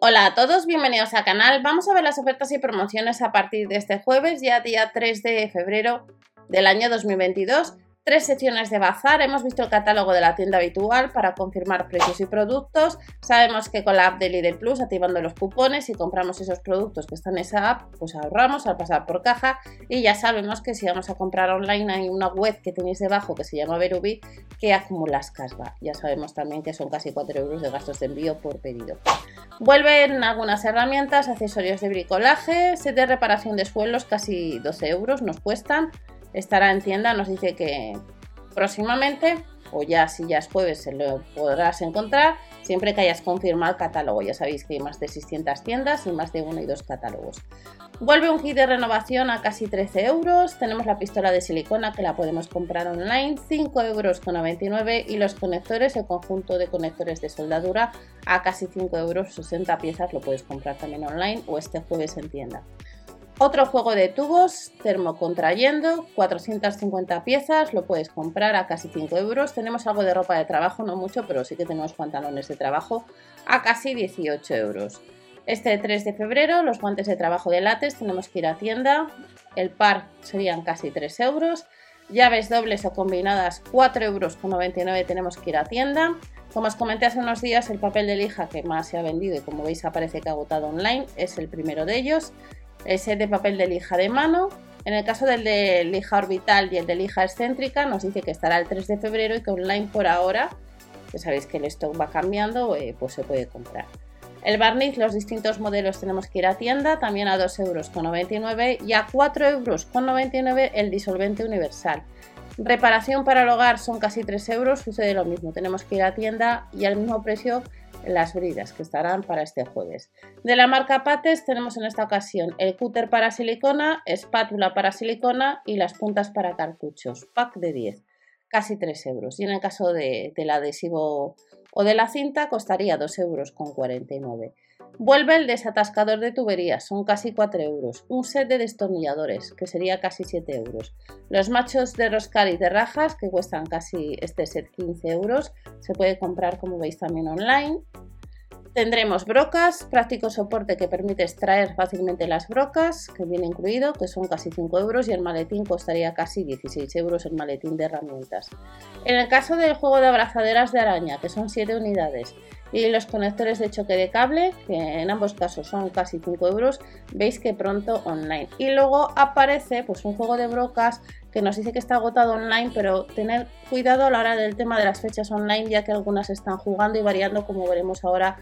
Hola a todos, bienvenidos al canal. Vamos a ver las ofertas y promociones a partir de este jueves, ya día 3 de febrero del año 2022 tres secciones de bazar. Hemos visto el catálogo de la tienda habitual para confirmar precios y productos. Sabemos que con la app de Lidl Plus, activando los cupones y compramos esos productos que están en esa app, pues ahorramos al pasar por caja. Y ya sabemos que si vamos a comprar online hay una web que tenéis debajo que se llama Verubi que acumulas casva. Ya sabemos también que son casi 4 euros de gastos de envío por pedido. Vuelven algunas herramientas, accesorios de bricolaje, set de reparación de suelos, casi 12 euros nos cuestan estará en tienda, nos dice que próximamente, o ya si ya es jueves, se lo podrás encontrar, siempre que hayas confirmado el catálogo. Ya sabéis que hay más de 600 tiendas y más de uno y dos catálogos. Vuelve un kit de renovación a casi 13 euros. Tenemos la pistola de silicona que la podemos comprar online, 5 euros con 99 y los conectores, el conjunto de conectores de soldadura a casi 5 euros, 60 piezas lo puedes comprar también online o este jueves en tienda. Otro juego de tubos termocontrayendo, 450 piezas, lo puedes comprar a casi 5 euros. Tenemos algo de ropa de trabajo, no mucho, pero sí que tenemos pantalones de trabajo a casi 18 euros. Este 3 de febrero, los guantes de trabajo de látex tenemos que ir a tienda. El par serían casi 3 euros. Llaves dobles o combinadas, 4,99 euros tenemos que ir a tienda. Como os comenté hace unos días, el papel de lija que más se ha vendido y como veis aparece que ha agotado online es el primero de ellos el set de papel de lija de mano. En el caso del de lija orbital y el de lija excéntrica, nos dice que estará el 3 de febrero y que online por ahora, que sabéis que el stock va cambiando, eh, pues se puede comprar. El barniz, los distintos modelos tenemos que ir a tienda, también a 2,99 euros y a 4,99 euros el disolvente universal. Reparación para el hogar son casi 3 euros, sucede lo mismo, tenemos que ir a tienda y al mismo precio las bridas que estarán para este jueves. De la marca Pates tenemos en esta ocasión el cúter para silicona, espátula para silicona y las puntas para cartuchos, pack de 10, casi 3 euros. Y en el caso de, del adhesivo o de la cinta costaría 2 euros con 49. Vuelve el desatascador de tuberías, son casi 4 euros. Un set de destornilladores, que sería casi 7 euros. Los machos de roscar y de rajas, que cuestan casi este set 15 euros. Se puede comprar, como veis, también online. Tendremos brocas, práctico soporte que permite extraer fácilmente las brocas, que viene incluido, que son casi 5 euros, y el maletín costaría casi 16 euros el maletín de herramientas. En el caso del juego de abrazaderas de araña, que son 7 unidades, y los conectores de choque de cable, que en ambos casos son casi 5 euros, veis que pronto online. Y luego aparece pues un juego de brocas que nos dice que está agotado online, pero tener cuidado a la hora del tema de las fechas online, ya que algunas están jugando y variando, como veremos ahora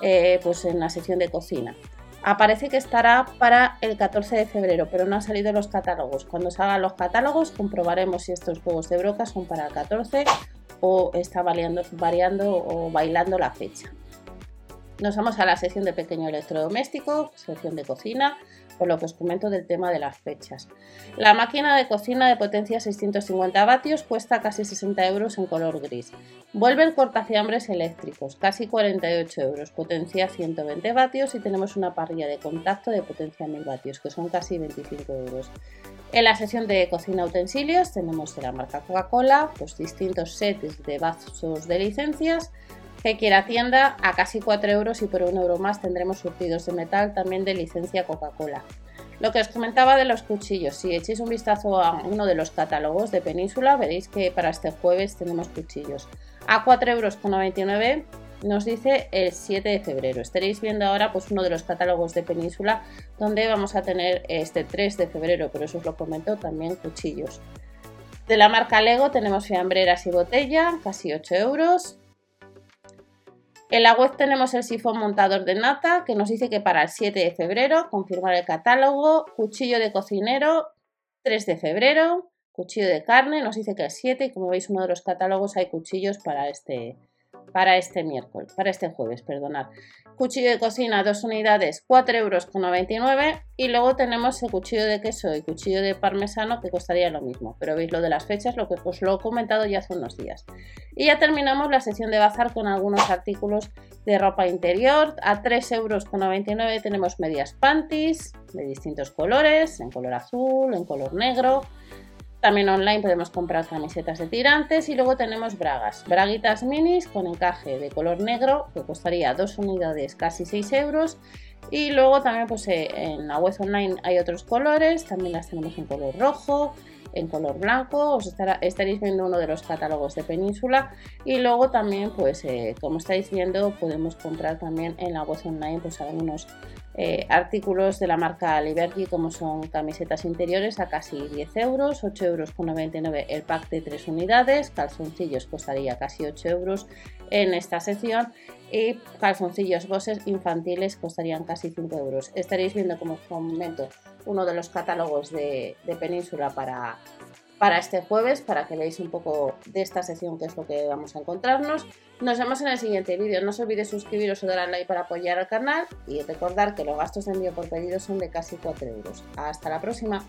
eh, pues en la sección de cocina. Aparece que estará para el 14 de febrero, pero no han salido los catálogos. Cuando salgan los catálogos comprobaremos si estos juegos de brocas son para el 14 o está variando, variando o bailando la fecha. Nos vamos a la sección de pequeño electrodoméstico, sección de cocina, por lo que os comento del tema de las fechas. La máquina de cocina de potencia 650 vatios cuesta casi 60 euros en color gris. Vuelve el cortafiambres eléctricos, casi 48 euros, potencia 120 vatios y tenemos una parrilla de contacto de potencia 1000 vatios, que son casi 25 euros. En la sección de cocina utensilios tenemos de la marca Coca-Cola pues distintos sets de vasos de licencias que quiera tienda a casi 4 euros y por un euro más tendremos surtidos de metal también de licencia Coca-Cola. Lo que os comentaba de los cuchillos, si echéis un vistazo a uno de los catálogos de Península veréis que para este jueves tenemos cuchillos a 4,99 euros nos dice el 7 de febrero. Estaréis viendo ahora pues uno de los catálogos de Península donde vamos a tener este 3 de febrero, pero eso os lo comento también cuchillos. De la marca Lego tenemos fiambreras y botella, casi 8 euros. En la web tenemos el sifón montador de nata que nos dice que para el 7 de febrero, confirmar el catálogo, cuchillo de cocinero 3 de febrero, cuchillo de carne, nos dice que el 7 y como veis uno de los catálogos hay cuchillos para este, para este miércoles, para este jueves, perdonad. Cuchillo de cocina, dos unidades, 4,99 euros. Y luego tenemos el cuchillo de queso y cuchillo de parmesano que costaría lo mismo. Pero veis lo de las fechas, lo que os lo he comentado ya hace unos días. Y ya terminamos la sección de bazar con algunos artículos de ropa interior. A 3,99 euros tenemos medias panties de distintos colores, en color azul, en color negro. También online podemos comprar camisetas de tirantes y luego tenemos bragas. Braguitas minis con encaje de color negro que costaría dos unidades casi 6 euros. Y luego también pues eh, en la web online hay otros colores, también las tenemos en color rojo, en color blanco, os estaréis viendo uno de los catálogos de Península. Y luego también pues eh, como estáis viendo podemos comprar también en la web online pues algunos eh, artículos de la marca Liberty como son camisetas interiores a casi 10 euros, 8 euros con 99 el pack de 3 unidades, calzoncillos costaría casi 8 euros en esta sección y calzoncillos bosses infantiles costarían casi 5 euros. Estaréis viendo como comento uno de los catálogos de, de Península para, para este jueves para que veáis un poco de esta sección que es lo que vamos a encontrarnos. Nos vemos en el siguiente vídeo. No os olvidéis suscribiros o dar al like para apoyar al canal y recordar que los gastos de envío por pedido son de casi 4 euros. Hasta la próxima.